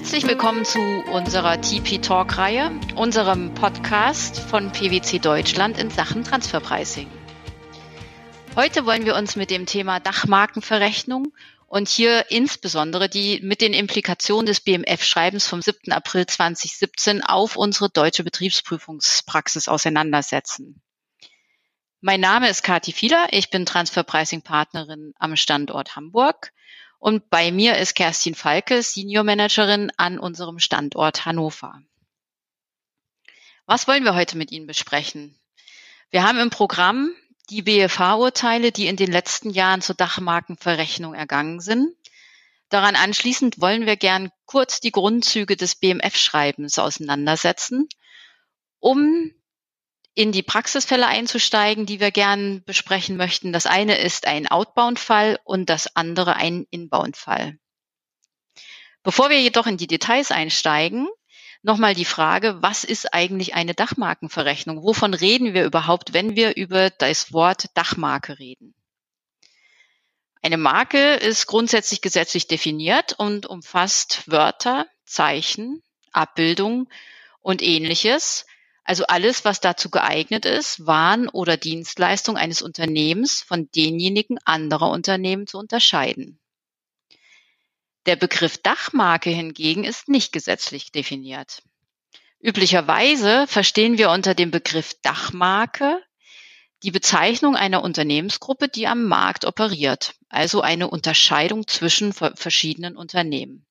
Herzlich willkommen zu unserer TP Talk Reihe, unserem Podcast von PwC Deutschland in Sachen Transferpricing. Heute wollen wir uns mit dem Thema Dachmarkenverrechnung und hier insbesondere die mit den Implikationen des BMF-Schreibens vom 7. April 2017 auf unsere deutsche Betriebsprüfungspraxis auseinandersetzen. Mein Name ist Kati Fieder, ich bin Transferpricing-Partnerin am Standort Hamburg und bei mir ist Kerstin Falke, Senior Managerin an unserem Standort Hannover. Was wollen wir heute mit Ihnen besprechen? Wir haben im Programm die BFH-Urteile, die in den letzten Jahren zur Dachmarkenverrechnung ergangen sind. Daran anschließend wollen wir gern kurz die Grundzüge des BMF-Schreibens auseinandersetzen, um in die Praxisfälle einzusteigen, die wir gern besprechen möchten. Das eine ist ein Outbound-Fall und das andere ein Inbound-Fall. Bevor wir jedoch in die Details einsteigen, nochmal die Frage, was ist eigentlich eine Dachmarkenverrechnung? Wovon reden wir überhaupt, wenn wir über das Wort Dachmarke reden? Eine Marke ist grundsätzlich gesetzlich definiert und umfasst Wörter, Zeichen, Abbildungen und ähnliches, also alles, was dazu geeignet ist, Waren oder Dienstleistung eines Unternehmens von denjenigen anderer Unternehmen zu unterscheiden. Der Begriff Dachmarke hingegen ist nicht gesetzlich definiert. Üblicherweise verstehen wir unter dem Begriff Dachmarke die Bezeichnung einer Unternehmensgruppe, die am Markt operiert, also eine Unterscheidung zwischen verschiedenen Unternehmen.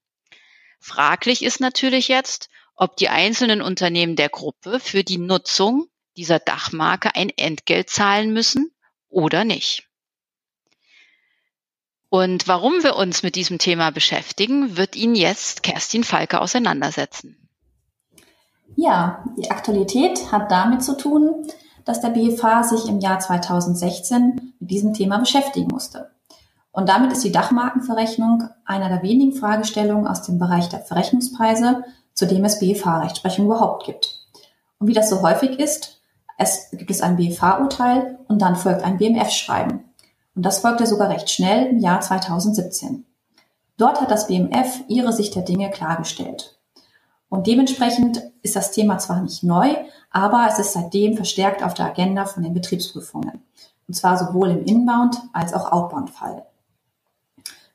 Fraglich ist natürlich jetzt, ob die einzelnen Unternehmen der Gruppe für die Nutzung dieser Dachmarke ein Entgelt zahlen müssen oder nicht. Und warum wir uns mit diesem Thema beschäftigen, wird Ihnen jetzt Kerstin Falke auseinandersetzen. Ja, die Aktualität hat damit zu tun, dass der BFH sich im Jahr 2016 mit diesem Thema beschäftigen musste. Und damit ist die Dachmarkenverrechnung einer der wenigen Fragestellungen aus dem Bereich der Verrechnungspreise, zu dem es BFH-Rechtsprechung überhaupt gibt. Und wie das so häufig ist, es gibt es ein BFH-Urteil und dann folgt ein BMF-Schreiben. Und das folgte sogar recht schnell im Jahr 2017. Dort hat das BMF ihre Sicht der Dinge klargestellt. Und dementsprechend ist das Thema zwar nicht neu, aber es ist seitdem verstärkt auf der Agenda von den Betriebsprüfungen. Und zwar sowohl im Inbound als auch Outbound-Fall.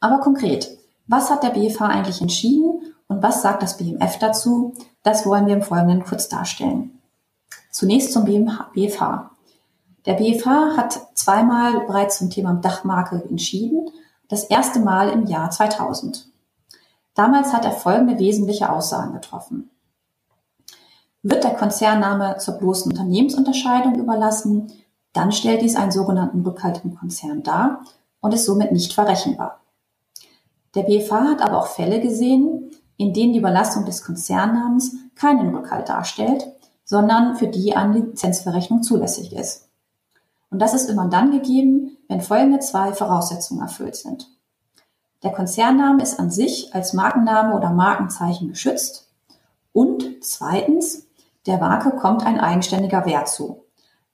Aber konkret, was hat der BFH eigentlich entschieden und was sagt das BMF dazu? Das wollen wir im Folgenden kurz darstellen. Zunächst zum BFH. Der BFH hat zweimal bereits zum Thema Dachmarke entschieden. Das erste Mal im Jahr 2000. Damals hat er folgende wesentliche Aussagen getroffen. Wird der Konzernname zur bloßen Unternehmensunterscheidung überlassen, dann stellt dies einen sogenannten Rückhalt im Konzern dar und ist somit nicht verrechenbar. Der BFH hat aber auch Fälle gesehen, in denen die Überlassung des Konzernnamens keinen Rückhalt darstellt, sondern für die eine Lizenzverrechnung zulässig ist. Und das ist immer dann gegeben, wenn folgende zwei Voraussetzungen erfüllt sind. Der Konzernname ist an sich als Markenname oder Markenzeichen geschützt und zweitens, der Marke kommt ein eigenständiger Wert zu.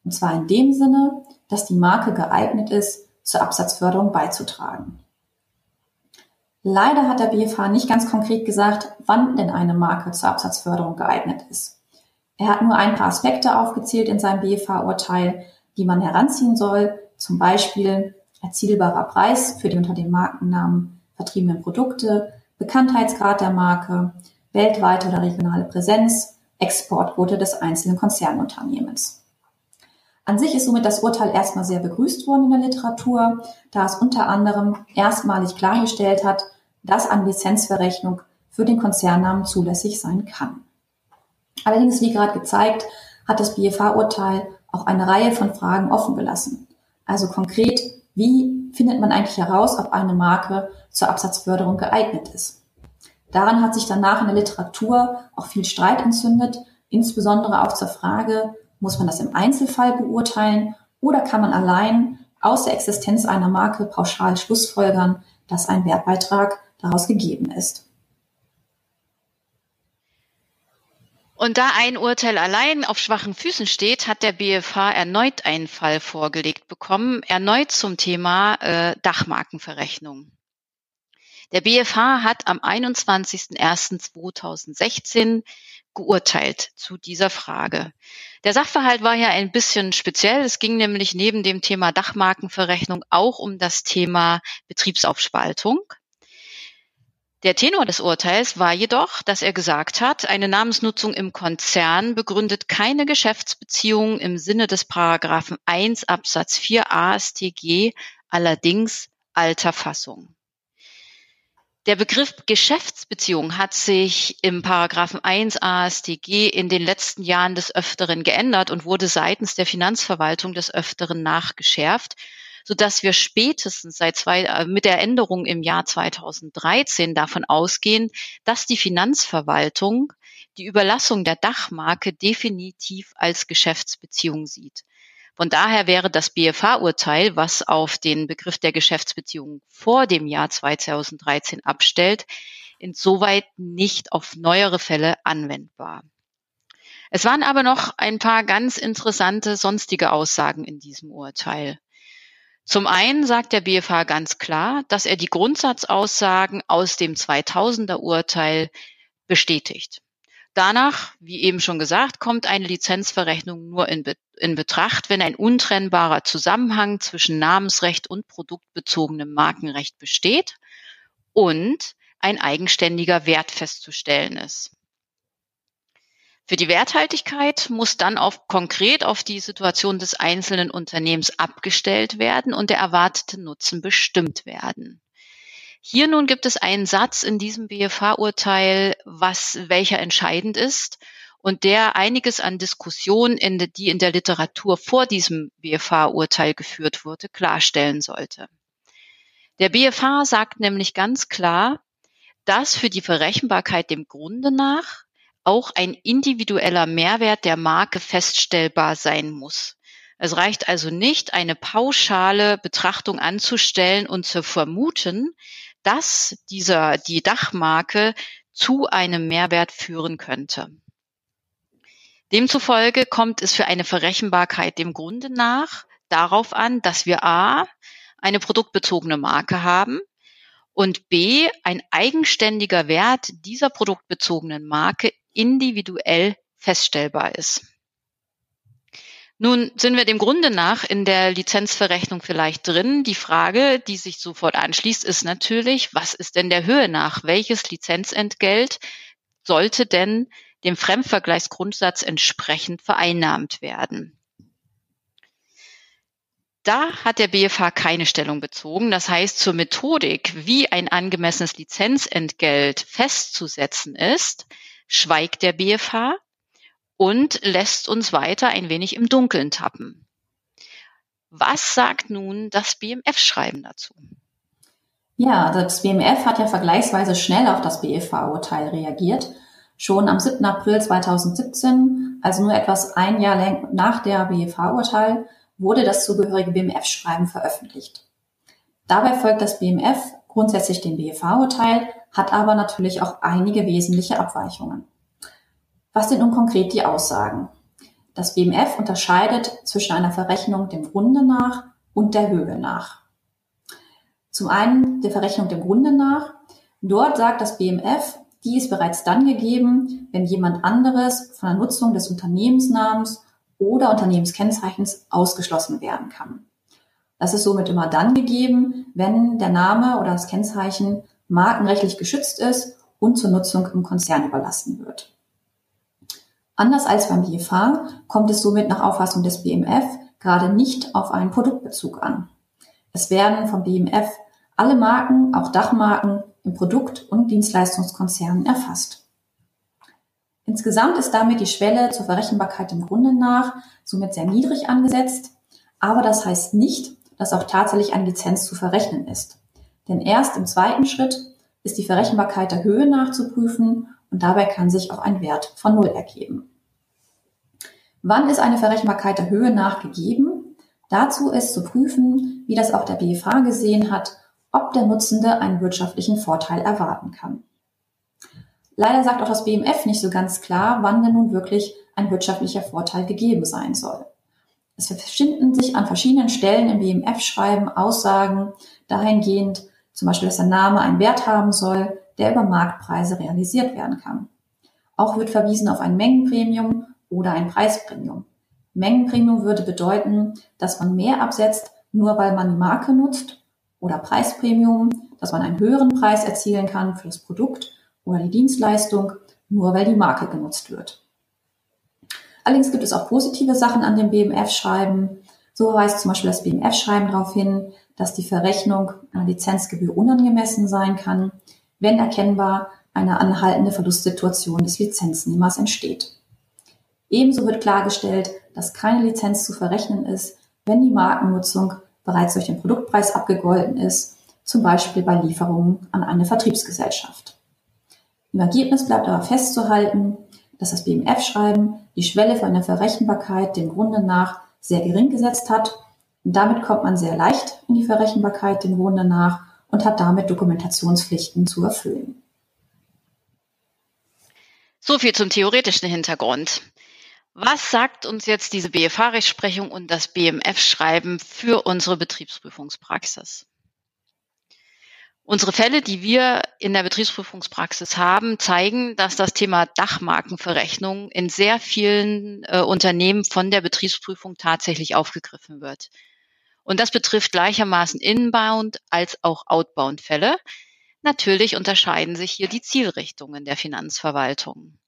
Und zwar in dem Sinne, dass die Marke geeignet ist, zur Absatzförderung beizutragen. Leider hat der BFH nicht ganz konkret gesagt, wann denn eine Marke zur Absatzförderung geeignet ist. Er hat nur ein paar Aspekte aufgezählt in seinem BFH-Urteil, die man heranziehen soll, zum Beispiel erzielbarer Preis für die unter dem Markennamen vertriebenen Produkte, Bekanntheitsgrad der Marke, weltweite oder regionale Präsenz, Exportquote des einzelnen Konzernunternehmens. An sich ist somit das Urteil erstmal sehr begrüßt worden in der Literatur, da es unter anderem erstmalig klargestellt hat, dass eine Lizenzverrechnung für den Konzernnamen zulässig sein kann. Allerdings, wie gerade gezeigt, hat das BFH-Urteil auch eine Reihe von Fragen offen gelassen. Also konkret, wie findet man eigentlich heraus, ob eine Marke zur Absatzförderung geeignet ist? Daran hat sich danach in der Literatur auch viel Streit entzündet, insbesondere auch zur Frage, muss man das im Einzelfall beurteilen oder kann man allein aus der Existenz einer Marke pauschal schlussfolgern, dass ein Wertbeitrag daraus gegeben ist? Und da ein Urteil allein auf schwachen Füßen steht, hat der BFH erneut einen Fall vorgelegt bekommen, erneut zum Thema äh, Dachmarkenverrechnung. Der BFH hat am 21.01.2016 geurteilt zu dieser Frage. Der Sachverhalt war ja ein bisschen speziell. Es ging nämlich neben dem Thema Dachmarkenverrechnung auch um das Thema Betriebsaufspaltung. Der Tenor des Urteils war jedoch, dass er gesagt hat, eine Namensnutzung im Konzern begründet keine Geschäftsbeziehungen im Sinne des Paragraphen 1 Absatz 4 AStG, allerdings alter Fassung. Der Begriff Geschäftsbeziehung hat sich im Paragraphen 1 AStG in den letzten Jahren des Öfteren geändert und wurde seitens der Finanzverwaltung des Öfteren nachgeschärft, sodass wir spätestens seit zwei, äh, mit der Änderung im Jahr 2013 davon ausgehen, dass die Finanzverwaltung die Überlassung der Dachmarke definitiv als Geschäftsbeziehung sieht. Von daher wäre das BFH-Urteil, was auf den Begriff der Geschäftsbeziehung vor dem Jahr 2013 abstellt, insoweit nicht auf neuere Fälle anwendbar. Es waren aber noch ein paar ganz interessante sonstige Aussagen in diesem Urteil. Zum einen sagt der BFH ganz klar, dass er die Grundsatzaussagen aus dem 2000er Urteil bestätigt. Danach, wie eben schon gesagt, kommt eine Lizenzverrechnung nur in, Be in Betracht, wenn ein untrennbarer Zusammenhang zwischen Namensrecht und produktbezogenem Markenrecht besteht und ein eigenständiger Wert festzustellen ist. Für die Werthaltigkeit muss dann auf, konkret auf die Situation des einzelnen Unternehmens abgestellt werden und der erwartete Nutzen bestimmt werden. Hier nun gibt es einen Satz in diesem BFH-Urteil, was welcher entscheidend ist und der einiges an Diskussionen, in die in der Literatur vor diesem BFH-Urteil geführt wurde, klarstellen sollte. Der BFH sagt nämlich ganz klar, dass für die Verrechenbarkeit dem Grunde nach auch ein individueller Mehrwert der Marke feststellbar sein muss. Es reicht also nicht, eine pauschale Betrachtung anzustellen und zu vermuten, dass dieser, die Dachmarke zu einem Mehrwert führen könnte. Demzufolge kommt es für eine Verrechenbarkeit dem Grunde nach darauf an, dass wir A, eine produktbezogene Marke haben und B, ein eigenständiger Wert dieser produktbezogenen Marke individuell feststellbar ist. Nun sind wir dem Grunde nach in der Lizenzverrechnung vielleicht drin. Die Frage, die sich sofort anschließt, ist natürlich, was ist denn der Höhe nach? Welches Lizenzentgelt sollte denn dem Fremdvergleichsgrundsatz entsprechend vereinnahmt werden? Da hat der BFH keine Stellung bezogen. Das heißt, zur Methodik, wie ein angemessenes Lizenzentgelt festzusetzen ist, schweigt der BFH und lässt uns weiter ein wenig im Dunkeln tappen. Was sagt nun das BMF-Schreiben dazu? Ja, das BMF hat ja vergleichsweise schnell auf das BFH-Urteil reagiert. Schon am 7. April 2017, also nur etwas ein Jahr nach der BFH-Urteil, wurde das zugehörige BMF-Schreiben veröffentlicht. Dabei folgt das BMF grundsätzlich dem BFH-Urteil, hat aber natürlich auch einige wesentliche Abweichungen. Was sind nun konkret die Aussagen? Das BMF unterscheidet zwischen einer Verrechnung dem Grunde nach und der Höhe nach. Zum einen der Verrechnung dem Grunde nach. Dort sagt das BMF, die ist bereits dann gegeben, wenn jemand anderes von der Nutzung des Unternehmensnamens oder Unternehmenskennzeichens ausgeschlossen werden kann. Das ist somit immer dann gegeben, wenn der Name oder das Kennzeichen markenrechtlich geschützt ist und zur Nutzung im Konzern überlassen wird. Anders als beim BFH kommt es somit nach Auffassung des BMF gerade nicht auf einen Produktbezug an. Es werden vom BMF alle Marken, auch Dachmarken, im Produkt- und Dienstleistungskonzernen erfasst. Insgesamt ist damit die Schwelle zur Verrechenbarkeit im Grunde nach somit sehr niedrig angesetzt, aber das heißt nicht, dass auch tatsächlich eine Lizenz zu verrechnen ist. Denn erst im zweiten Schritt ist die Verrechenbarkeit der Höhe nachzuprüfen und dabei kann sich auch ein Wert von Null ergeben. Wann ist eine Verrechenbarkeit der Höhe nachgegeben? Dazu ist zu prüfen, wie das auch der BFH gesehen hat, ob der Nutzende einen wirtschaftlichen Vorteil erwarten kann. Leider sagt auch das BMF nicht so ganz klar, wann denn nun wirklich ein wirtschaftlicher Vorteil gegeben sein soll. Es finden sich an verschiedenen Stellen im BMF-Schreiben Aussagen dahingehend Zum Beispiel, dass der Name einen Wert haben soll, der über Marktpreise realisiert werden kann. Auch wird verwiesen auf ein Mengenpremium oder ein Preispremium. Mengenpremium würde bedeuten, dass man mehr absetzt, nur weil man die Marke nutzt oder Preispremium, dass man einen höheren Preis erzielen kann für das Produkt oder die Dienstleistung, nur weil die Marke genutzt wird. Allerdings gibt es auch positive Sachen an dem BMF-Schreiben. So weist zum Beispiel das BMF-Schreiben darauf hin, dass die Verrechnung einer Lizenzgebühr unangemessen sein kann, wenn erkennbar eine anhaltende Verlustsituation des Lizenznehmers entsteht. Ebenso wird klargestellt, dass keine Lizenz zu verrechnen ist, wenn die Markennutzung bereits durch den Produktpreis abgegolten ist, zum Beispiel bei Lieferungen an eine Vertriebsgesellschaft. Im Ergebnis bleibt aber festzuhalten, dass das BMF-Schreiben die Schwelle für eine Verrechenbarkeit dem Grunde nach sehr gering gesetzt hat. Und damit kommt man sehr leicht in die Verrechenbarkeit dem Grunde nach und hat damit Dokumentationspflichten zu erfüllen. So viel zum theoretischen Hintergrund. Was sagt uns jetzt diese BFH-Rechtsprechung und das BMF-Schreiben für unsere Betriebsprüfungspraxis? Unsere Fälle, die wir in der Betriebsprüfungspraxis haben, zeigen, dass das Thema Dachmarkenverrechnung in sehr vielen äh, Unternehmen von der Betriebsprüfung tatsächlich aufgegriffen wird. Und das betrifft gleichermaßen Inbound als auch Outbound Fälle. Natürlich unterscheiden sich hier die Zielrichtungen der Finanzverwaltung.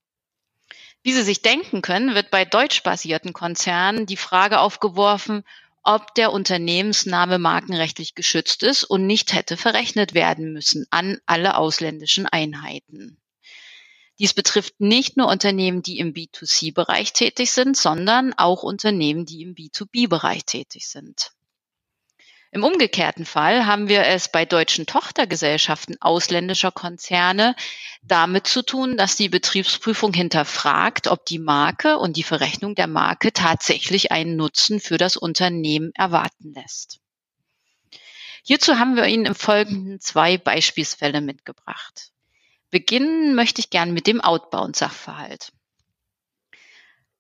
Wie Sie sich denken können, wird bei deutschbasierten Konzernen die Frage aufgeworfen, ob der Unternehmensname markenrechtlich geschützt ist und nicht hätte verrechnet werden müssen an alle ausländischen Einheiten. Dies betrifft nicht nur Unternehmen, die im B2C-Bereich tätig sind, sondern auch Unternehmen, die im B2B-Bereich tätig sind. Im umgekehrten Fall haben wir es bei deutschen Tochtergesellschaften ausländischer Konzerne damit zu tun, dass die Betriebsprüfung hinterfragt, ob die Marke und die Verrechnung der Marke tatsächlich einen Nutzen für das Unternehmen erwarten lässt. Hierzu haben wir Ihnen im Folgenden zwei Beispielsfälle mitgebracht. Beginnen möchte ich gern mit dem Outbound-Sachverhalt.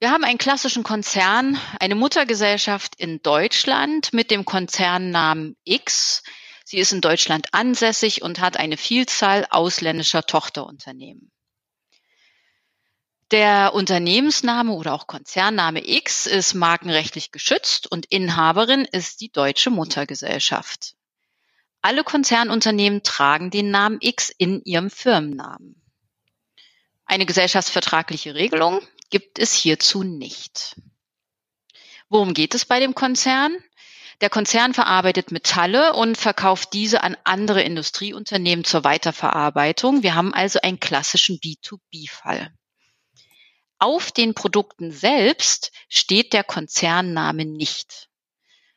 Wir haben einen klassischen Konzern, eine Muttergesellschaft in Deutschland mit dem Konzernnamen X. Sie ist in Deutschland ansässig und hat eine Vielzahl ausländischer Tochterunternehmen. Der Unternehmensname oder auch Konzernname X ist markenrechtlich geschützt und Inhaberin ist die deutsche Muttergesellschaft. Alle Konzernunternehmen tragen den Namen X in ihrem Firmennamen. Eine gesellschaftsvertragliche Regelung gibt es hierzu nicht. Worum geht es bei dem Konzern? Der Konzern verarbeitet Metalle und verkauft diese an andere Industrieunternehmen zur Weiterverarbeitung. Wir haben also einen klassischen B2B-Fall. Auf den Produkten selbst steht der Konzernname nicht.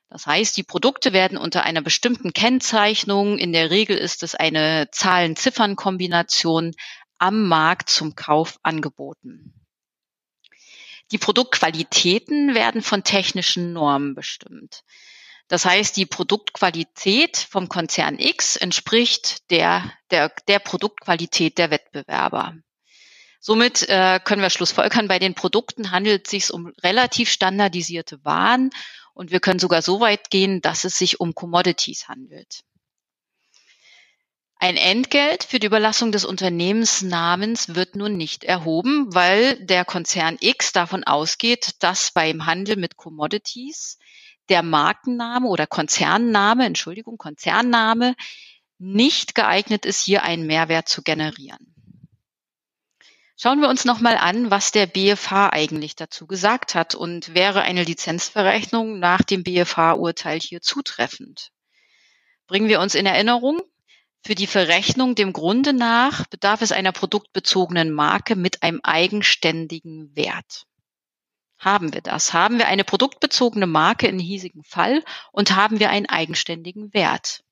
Das heißt, die Produkte werden unter einer bestimmten Kennzeichnung, in der Regel ist es eine Zahlen-Ziffern-Kombination, am Markt zum Kauf angeboten. Die Produktqualitäten werden von technischen Normen bestimmt. Das heißt, die Produktqualität vom Konzern X entspricht der, der, der Produktqualität der Wettbewerber. Somit äh, können wir Schlussfolgern, bei den Produkten handelt es sich um relativ standardisierte Waren und wir können sogar so weit gehen, dass es sich um Commodities handelt. Ein Entgelt für die Überlassung des Unternehmensnamens wird nun nicht erhoben, weil der Konzern X davon ausgeht, dass beim Handel mit Commodities der Markenname oder Konzernname, Entschuldigung, Konzernname nicht geeignet ist, hier einen Mehrwert zu generieren. Schauen wir uns nochmal an, was der BFH eigentlich dazu gesagt hat und wäre eine Lizenzverrechnung nach dem BFH-Urteil hier zutreffend. Bringen wir uns in Erinnerung, für die Verrechnung dem Grunde nach bedarf es einer produktbezogenen Marke mit einem eigenständigen Wert. Haben wir das? Haben wir eine produktbezogene Marke in hiesigen Fall und haben wir einen eigenständigen Wert?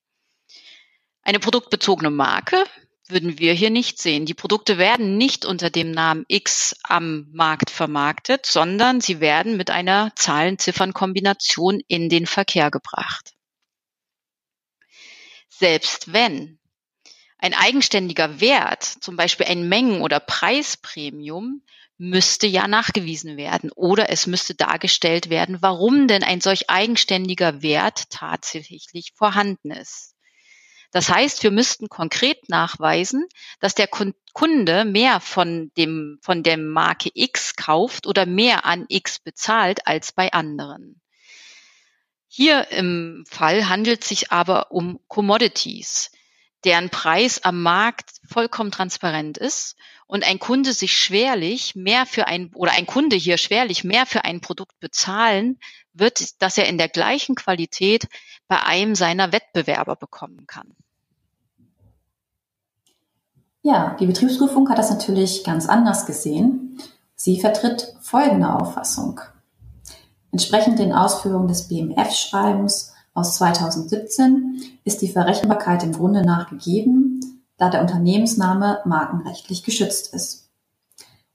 Eine produktbezogene Marke würden wir hier nicht sehen. Die Produkte werden nicht unter dem Namen X am Markt vermarktet, sondern sie werden mit einer Zahlen-Ziffern-Kombination in den Verkehr gebracht. Selbst wenn ein eigenständiger Wert, zum Beispiel ein Mengen- oder Preispremium, müsste ja nachgewiesen werden oder es müsste dargestellt werden, warum denn ein solch eigenständiger Wert tatsächlich vorhanden ist. Das heißt, wir müssten konkret nachweisen, dass der Kunde mehr von dem, von der Marke X kauft oder mehr an X bezahlt als bei anderen. Hier im Fall handelt es sich aber um Commodities, deren Preis am Markt vollkommen transparent ist und ein Kunde sich schwerlich mehr für ein oder ein Kunde hier schwerlich mehr für ein Produkt bezahlen wird, das er in der gleichen Qualität bei einem seiner Wettbewerber bekommen kann. Ja, die Betriebsprüfung hat das natürlich ganz anders gesehen. Sie vertritt folgende Auffassung. Entsprechend den Ausführungen des BMF-Schreibens aus 2017 ist die Verrechenbarkeit im Grunde nach gegeben, da der Unternehmensname markenrechtlich geschützt ist.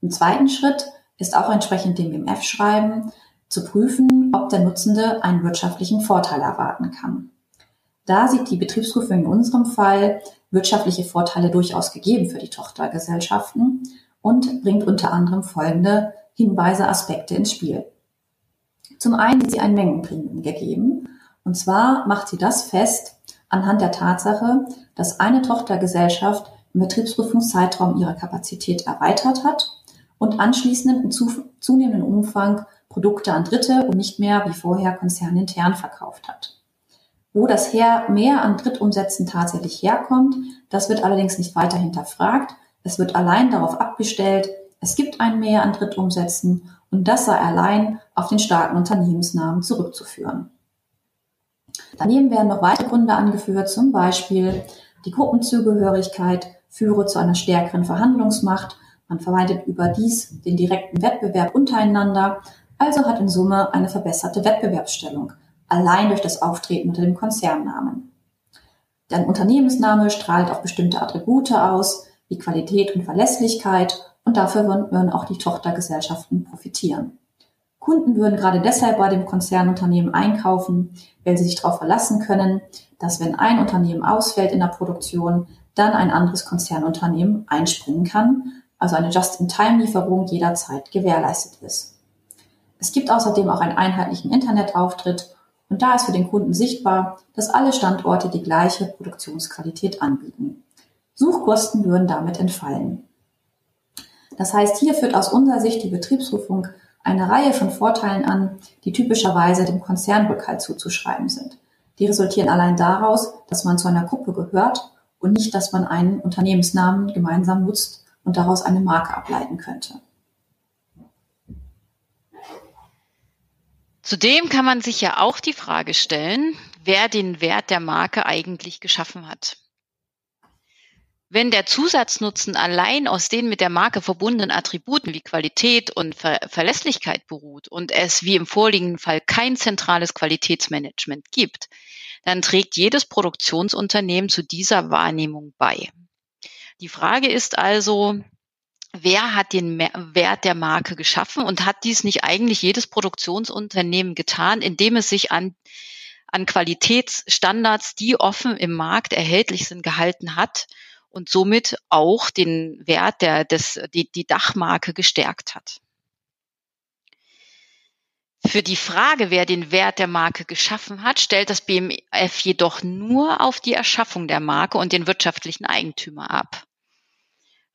Im zweiten Schritt ist auch entsprechend dem BMF-Schreiben zu prüfen, ob der Nutzende einen wirtschaftlichen Vorteil erwarten kann. Da sieht die Betriebsprüfung in unserem Fall wirtschaftliche Vorteile durchaus gegeben für die Tochtergesellschaften und bringt unter anderem folgende Hinweise, Aspekte ins Spiel. Zum einen sieht sie ein Mengenprämien gegeben, und zwar macht sie das fest anhand der Tatsache, dass eine Tochtergesellschaft im Betriebsprüfungszeitraum ihre Kapazität erweitert hat und anschließend in zunehmendem Umfang Produkte an Dritte und nicht mehr wie vorher konzernintern verkauft hat. Wo das mehr an Drittumsätzen tatsächlich herkommt, das wird allerdings nicht weiter hinterfragt. Es wird allein darauf abgestellt, es gibt ein Mehr an Drittumsätzen und das sei allein auf den starken Unternehmensnamen zurückzuführen. Daneben werden noch weitere Gründe angeführt, zum Beispiel die Gruppenzugehörigkeit führe zu einer stärkeren Verhandlungsmacht, man vermeidet überdies den direkten Wettbewerb untereinander, also hat in Summe eine verbesserte Wettbewerbsstellung, allein durch das Auftreten unter dem Konzernnamen. Der Unternehmensname strahlt auch bestimmte Attribute aus, wie Qualität und Verlässlichkeit, und dafür würden auch die Tochtergesellschaften profitieren. Kunden würden gerade deshalb bei dem Konzernunternehmen einkaufen, weil sie sich darauf verlassen können, dass wenn ein Unternehmen ausfällt in der Produktion, dann ein anderes Konzernunternehmen einspringen kann, also eine Just-in-Time-Lieferung jederzeit gewährleistet ist. Es gibt außerdem auch einen einheitlichen Internetauftritt und da ist für den Kunden sichtbar, dass alle Standorte die gleiche Produktionsqualität anbieten. Suchkosten würden damit entfallen. Das heißt, hier führt aus unserer Sicht die Betriebsprüfung eine Reihe von Vorteilen an, die typischerweise dem Konzernrückhalt zuzuschreiben sind. Die resultieren allein daraus, dass man zu einer Gruppe gehört und nicht, dass man einen Unternehmensnamen gemeinsam nutzt und daraus eine Marke ableiten könnte. Zudem kann man sich ja auch die Frage stellen, wer den Wert der Marke eigentlich geschaffen hat. Wenn der Zusatznutzen allein aus den mit der Marke verbundenen Attributen wie Qualität und Ver Verlässlichkeit beruht und es wie im vorliegenden Fall kein zentrales Qualitätsmanagement gibt, dann trägt jedes Produktionsunternehmen zu dieser Wahrnehmung bei. Die Frage ist also, wer hat den Wert der Marke geschaffen und hat dies nicht eigentlich jedes Produktionsunternehmen getan, indem es sich an, an Qualitätsstandards, die offen im Markt erhältlich sind, gehalten hat und somit auch den Wert der, des, die, die Dachmarke gestärkt hat. Für die Frage, wer den Wert der Marke geschaffen hat, stellt das BMF jedoch nur auf die Erschaffung der Marke und den wirtschaftlichen Eigentümer ab.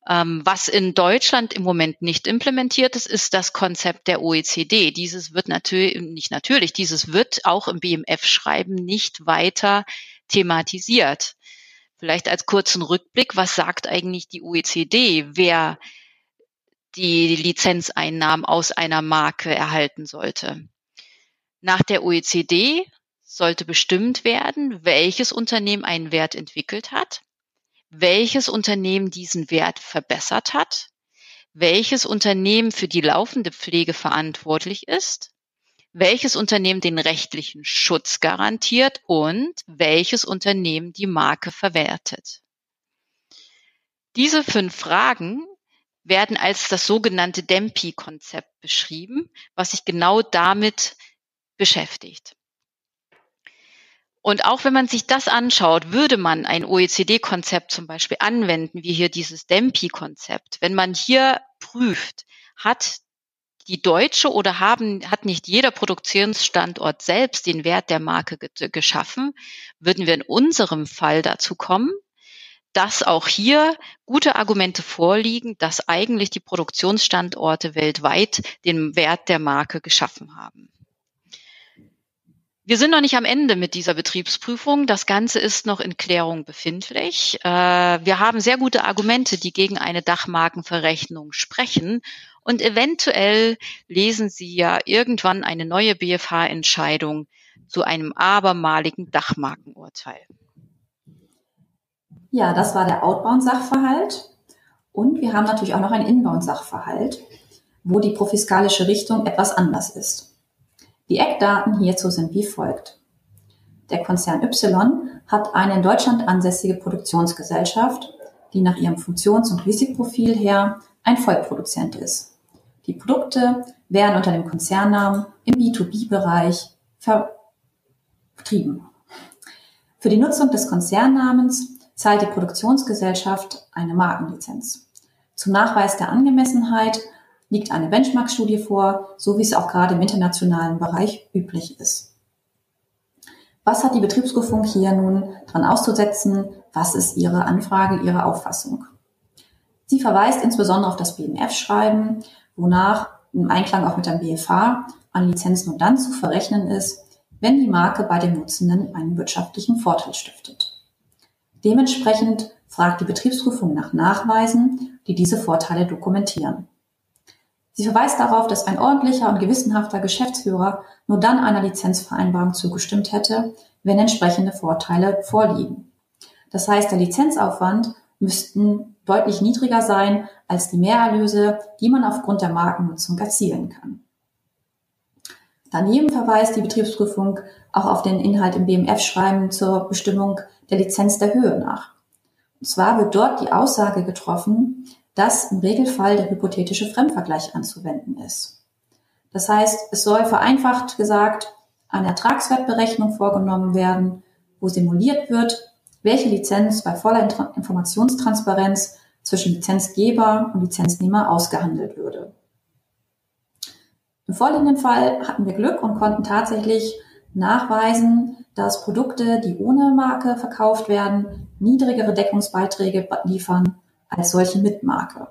Ähm, was in Deutschland im Moment nicht implementiert ist, ist das Konzept der OECD. Dieses wird natürlich, nicht natürlich, dieses wird auch im BMF-Schreiben nicht weiter thematisiert. Vielleicht als kurzen Rückblick, was sagt eigentlich die OECD, wer die Lizenzeinnahmen aus einer Marke erhalten sollte? Nach der OECD sollte bestimmt werden, welches Unternehmen einen Wert entwickelt hat welches Unternehmen diesen Wert verbessert hat, welches Unternehmen für die laufende Pflege verantwortlich ist, welches Unternehmen den rechtlichen Schutz garantiert und welches Unternehmen die Marke verwertet. Diese fünf Fragen werden als das sogenannte DEMPI-Konzept beschrieben, was sich genau damit beschäftigt. Und auch wenn man sich das anschaut, würde man ein OECD-Konzept zum Beispiel anwenden, wie hier dieses DEMPI-Konzept. Wenn man hier prüft, hat die deutsche oder haben, hat nicht jeder Produktionsstandort selbst den Wert der Marke ge geschaffen, würden wir in unserem Fall dazu kommen, dass auch hier gute Argumente vorliegen, dass eigentlich die Produktionsstandorte weltweit den Wert der Marke geschaffen haben. Wir sind noch nicht am Ende mit dieser Betriebsprüfung. Das Ganze ist noch in Klärung befindlich. Äh, wir haben sehr gute Argumente, die gegen eine Dachmarkenverrechnung sprechen. Und eventuell lesen Sie ja irgendwann eine neue BFH-Entscheidung zu einem abermaligen Dachmarkenurteil. Ja, das war der Outbound-Sachverhalt. Und wir haben natürlich auch noch einen Inbound-Sachverhalt, wo die profiskalische Richtung etwas anders ist. Die Eckdaten hierzu sind wie folgt. Der Konzern Y hat eine in Deutschland ansässige Produktionsgesellschaft, die nach ihrem Funktions- und Risikoprofil her ein Vollproduzent ist. Die Produkte werden unter dem Konzernnamen im B2B-Bereich vertrieben. Für die Nutzung des Konzernnamens zahlt die Produktionsgesellschaft eine Markenlizenz. Zum Nachweis der Angemessenheit liegt eine Benchmark-Studie vor, so wie es auch gerade im internationalen Bereich üblich ist. Was hat die Betriebsprüfung hier nun dran auszusetzen? Was ist Ihre Anfrage, Ihre Auffassung? Sie verweist insbesondere auf das BMF-Schreiben, wonach im Einklang auch mit dem BFH an Lizenz nur dann zu verrechnen ist, wenn die Marke bei dem Nutzenden einen wirtschaftlichen Vorteil stiftet. Dementsprechend fragt die Betriebsprüfung nach Nachweisen, die diese Vorteile dokumentieren. Sie verweist darauf, dass ein ordentlicher und gewissenhafter Geschäftsführer nur dann einer Lizenzvereinbarung zugestimmt hätte, wenn entsprechende Vorteile vorliegen. Das heißt, der Lizenzaufwand müssten deutlich niedriger sein als die Mehrerlöse, die man aufgrund der Markennutzung erzielen kann. Daneben verweist die Betriebsprüfung auch auf den Inhalt im BMF-Schreiben zur Bestimmung der Lizenz der Höhe nach. Und zwar wird dort die Aussage getroffen, dass im Regelfall der hypothetische Fremdvergleich anzuwenden ist. Das heißt, es soll vereinfacht gesagt eine Ertragswertberechnung vorgenommen werden, wo simuliert wird, welche Lizenz bei voller Informationstransparenz zwischen Lizenzgeber und Lizenznehmer ausgehandelt würde. Im vorliegenden Fall hatten wir Glück und konnten tatsächlich nachweisen, dass Produkte, die ohne Marke verkauft werden, niedrigere Deckungsbeiträge liefern als solche mit Marke.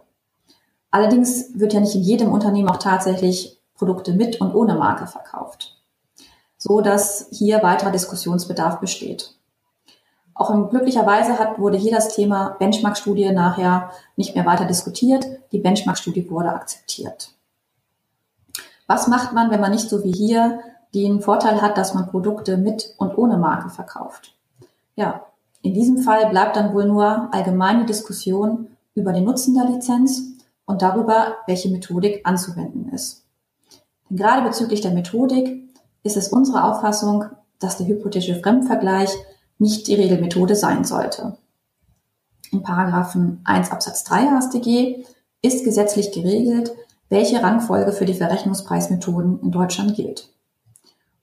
Allerdings wird ja nicht in jedem Unternehmen auch tatsächlich Produkte mit und ohne Marke verkauft, so dass hier weiterer Diskussionsbedarf besteht. Auch in glücklicherweise hat, wurde hier das Thema Benchmark-Studie nachher nicht mehr weiter diskutiert. Die Benchmark-Studie wurde akzeptiert. Was macht man, wenn man nicht so wie hier den Vorteil hat, dass man Produkte mit und ohne Marke verkauft? Ja, in diesem Fall bleibt dann wohl nur allgemeine Diskussion über den Nutzen der Lizenz und darüber, welche Methodik anzuwenden ist. Denn gerade bezüglich der Methodik ist es unsere Auffassung, dass der hypothetische Fremdvergleich nicht die Regelmethode sein sollte. In Paragraphen 1 Absatz 3 HStG ist gesetzlich geregelt, welche Rangfolge für die Verrechnungspreismethoden in Deutschland gilt.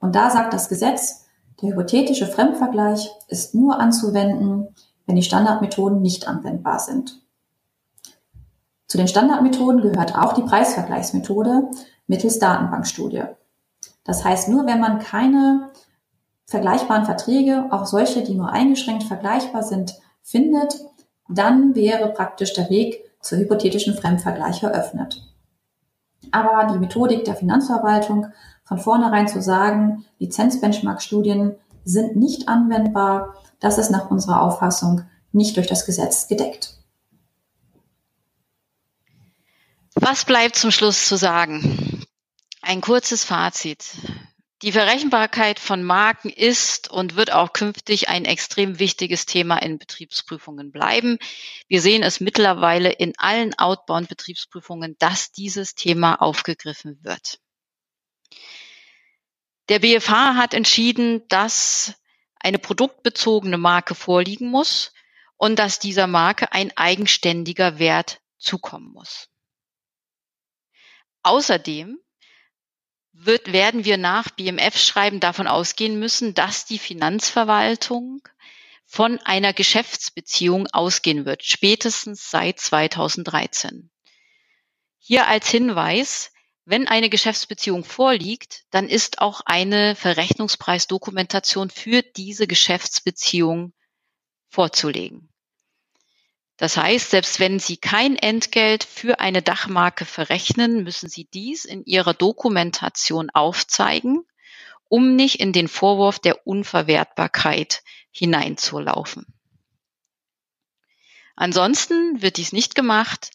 Und da sagt das Gesetz, der hypothetische Fremdvergleich ist nur anzuwenden, wenn die Standardmethoden nicht anwendbar sind. Zu den Standardmethoden gehört auch die Preisvergleichsmethode mittels Datenbankstudie. Das heißt, nur wenn man keine vergleichbaren Verträge, auch solche, die nur eingeschränkt vergleichbar sind, findet, dann wäre praktisch der Weg zur hypothetischen Fremdvergleich eröffnet. Aber die Methodik der Finanzverwaltung von vornherein zu sagen, Lizenzbenchmark-Studien sind nicht anwendbar, das ist nach unserer Auffassung nicht durch das Gesetz gedeckt. Was bleibt zum Schluss zu sagen? Ein kurzes Fazit. Die Verrechenbarkeit von Marken ist und wird auch künftig ein extrem wichtiges Thema in Betriebsprüfungen bleiben. Wir sehen es mittlerweile in allen Outbound-Betriebsprüfungen, dass dieses Thema aufgegriffen wird. Der BFH hat entschieden, dass eine produktbezogene Marke vorliegen muss und dass dieser Marke ein eigenständiger Wert zukommen muss. Außerdem wird, werden wir nach BMF-Schreiben davon ausgehen müssen, dass die Finanzverwaltung von einer Geschäftsbeziehung ausgehen wird, spätestens seit 2013. Hier als Hinweis, Wenn eine Geschäftsbeziehung vorliegt, dann ist auch eine Verrechnungspreisdokumentation für diese Geschäftsbeziehung vorzulegen. Das heißt, selbst wenn Sie kein Entgelt für eine Dachmarke verrechnen, müssen Sie dies in Ihrer Dokumentation aufzeigen, um nicht in den Vorwurf der Unverwertbarkeit hineinzulaufen. Ansonsten wird dies nicht gemacht,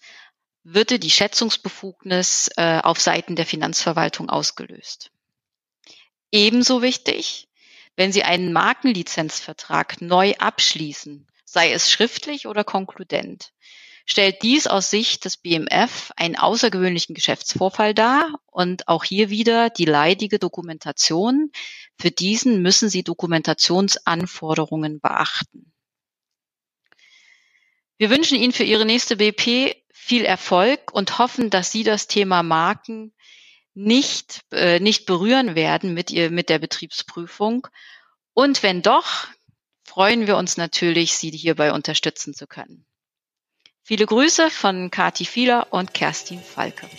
würde die Schätzungsbefugnis äh, auf Seiten der Finanzverwaltung ausgelöst. Ebenso wichtig, wenn Sie einen Markenlizenzvertrag neu abschließen, sei es schriftlich oder konkludent, stellt dies aus Sicht des BMF einen außergewöhnlichen Geschäftsvorfall dar und auch hier wieder die leidige Dokumentation. Für diesen müssen Sie Dokumentationsanforderungen beachten. Wir wünschen Ihnen für Ihre nächste BP viel Erfolg und hoffen, dass Sie das Thema Marken nicht, äh, nicht berühren werden mit, ihr, mit der Betriebsprüfung. Und wenn doch, freuen wir uns natürlich, Sie hierbei unterstützen zu können. Viele Grüße von Kati Fieler und Kerstin Falke.